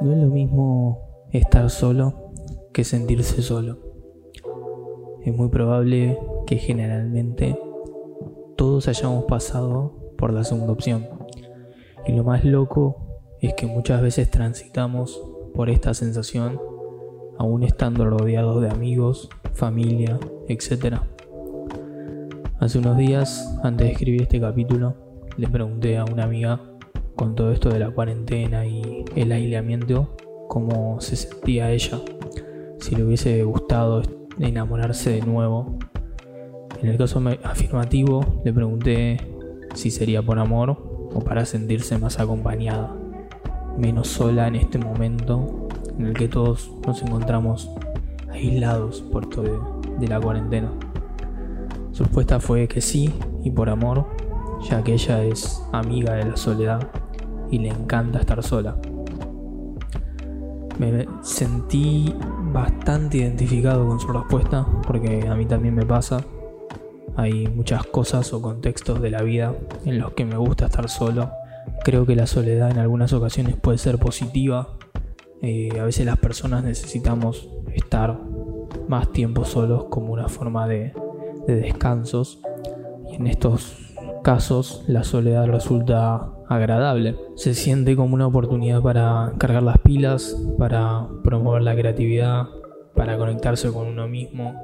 No es lo mismo estar solo que sentirse solo. Es muy probable que generalmente todos hayamos pasado por la segunda opción. Y lo más loco es que muchas veces transitamos por esta sensación aún estando rodeados de amigos, familia, etc. Hace unos días, antes de escribir este capítulo, le pregunté a una amiga con todo esto de la cuarentena y el aislamiento, cómo se sentía ella, si le hubiese gustado enamorarse de nuevo. En el caso afirmativo, le pregunté si sería por amor o para sentirse más acompañada, menos sola en este momento en el que todos nos encontramos aislados por todo de la cuarentena. Su respuesta fue que sí y por amor, ya que ella es amiga de la soledad y le encanta estar sola. Me sentí bastante identificado con su respuesta porque a mí también me pasa. Hay muchas cosas o contextos de la vida en los que me gusta estar solo. Creo que la soledad en algunas ocasiones puede ser positiva. Eh, a veces las personas necesitamos estar más tiempo solos como una forma de de descansos y en estos casos la soledad resulta agradable. Se siente como una oportunidad para cargar las pilas, para promover la creatividad, para conectarse con uno mismo,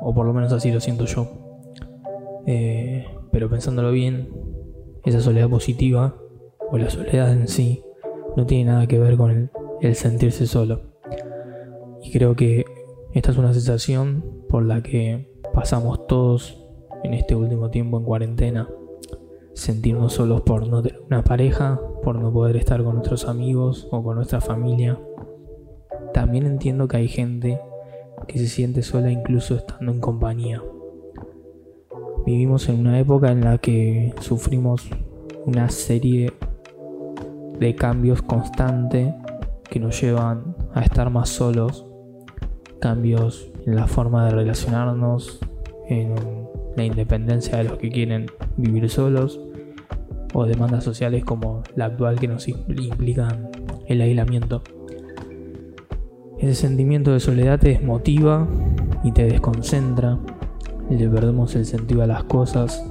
o por lo menos así lo siento yo. Eh, pero pensándolo bien, esa soledad positiva, o la soledad en sí, no tiene nada que ver con el, el sentirse solo. Y creo que esta es una sensación por la que pasamos todos en este último tiempo en cuarentena. Sentirnos solos por no tener una pareja, por no poder estar con nuestros amigos o con nuestra familia. También entiendo que hay gente que se siente sola incluso estando en compañía. Vivimos en una época en la que sufrimos una serie de cambios constantes que nos llevan a estar más solos, cambios en la forma de relacionarnos, en la independencia de los que quieren vivir solos o demandas sociales como la actual que nos implican el aislamiento. Ese sentimiento de soledad te desmotiva y te desconcentra, le perdemos el sentido a las cosas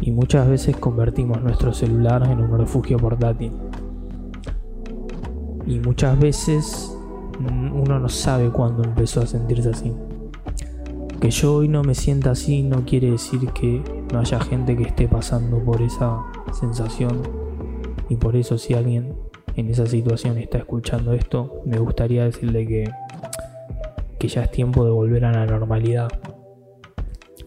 y muchas veces convertimos nuestro celular en un refugio portátil. Y muchas veces uno no sabe cuándo empezó a sentirse así. Que yo hoy no me sienta así no quiere decir que no haya gente que esté pasando por esa sensación. Y por eso si alguien en esa situación está escuchando esto, me gustaría decirle que, que ya es tiempo de volver a la normalidad.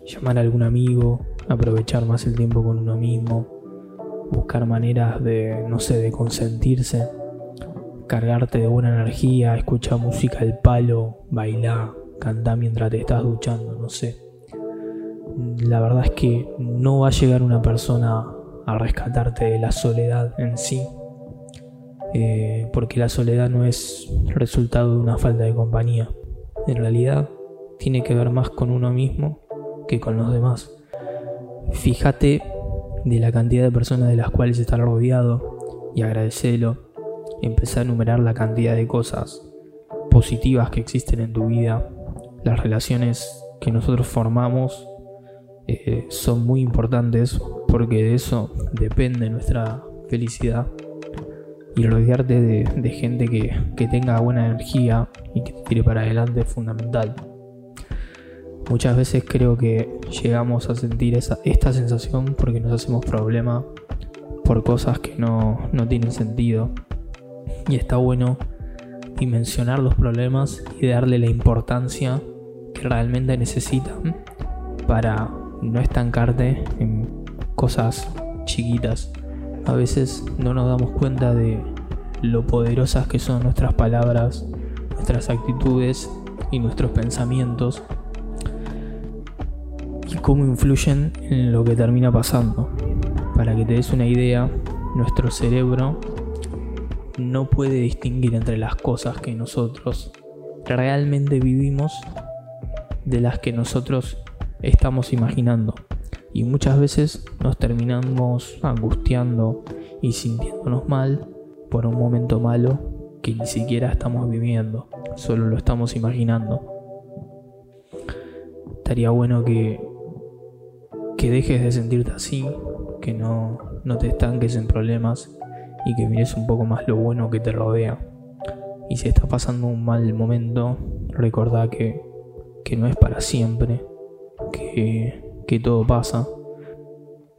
Llamar a algún amigo, aprovechar más el tiempo con uno mismo, buscar maneras de, no sé, de consentirse, cargarte de buena energía, escuchar música al palo, bailar, Canta mientras te estás duchando, no sé. La verdad es que no va a llegar una persona a rescatarte de la soledad en sí, eh, porque la soledad no es resultado de una falta de compañía. En realidad tiene que ver más con uno mismo que con los demás. Fíjate de la cantidad de personas de las cuales estás rodeado y agradecelo. Empezá a enumerar la cantidad de cosas positivas que existen en tu vida las relaciones que nosotros formamos eh, son muy importantes porque de eso depende nuestra felicidad y rodearte de, gente que, tenga buena energía y que te tire para adelante es fundamental. Muchas veces creo que llegamos a sentir esa, esta sensación porque nos hacemos problema por cosas que no, no tienen sentido. Y está bueno dimensionar los problemas y darle la importancia que realmente necesitan para no estancarte en cosas chiquitas. A veces no nos damos cuenta de lo poderosas que son nuestras palabras, nuestras actitudes y nuestros pensamientos y cómo influyen en lo que termina pasando. Para que te des una idea, nuestro cerebro no puede distinguir entre las cosas que nosotros realmente vivimos de las que nosotros estamos imaginando. Y muchas veces nos terminamos angustiando y sintiéndonos mal por un momento malo que ni siquiera estamos viviendo, solo lo estamos imaginando. Estaría bueno que, que dejes de sentirte así, que no, no te estanques en problemas y que mires un poco más lo bueno que te rodea. Y si estás pasando un mal momento, recordá que, que no es para siempre, que, todo pasa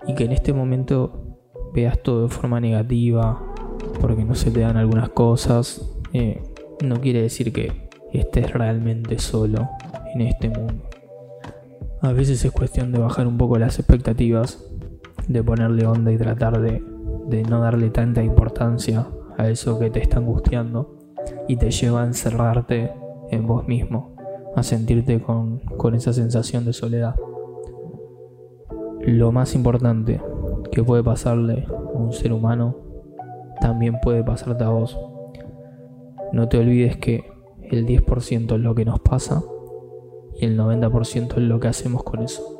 y que en este momento veas todo de forma negativa porque no se te dan algunas cosas, eh, no quiere decir que estés realmente solo en este mundo. A veces es cuestión de bajar un poco las expectativas, de ponerle onda y tratar de, de no darle tanta importancia a eso que te está angustiando y te lleva a encerrarte en vos mismo, a sentirte con, con esa sensación de soledad. Lo más importante que puede pasarle a un ser humano también puede pasarte a vos. No te olvides que el 10% es lo que nos pasa y el 90% es lo que hacemos con eso.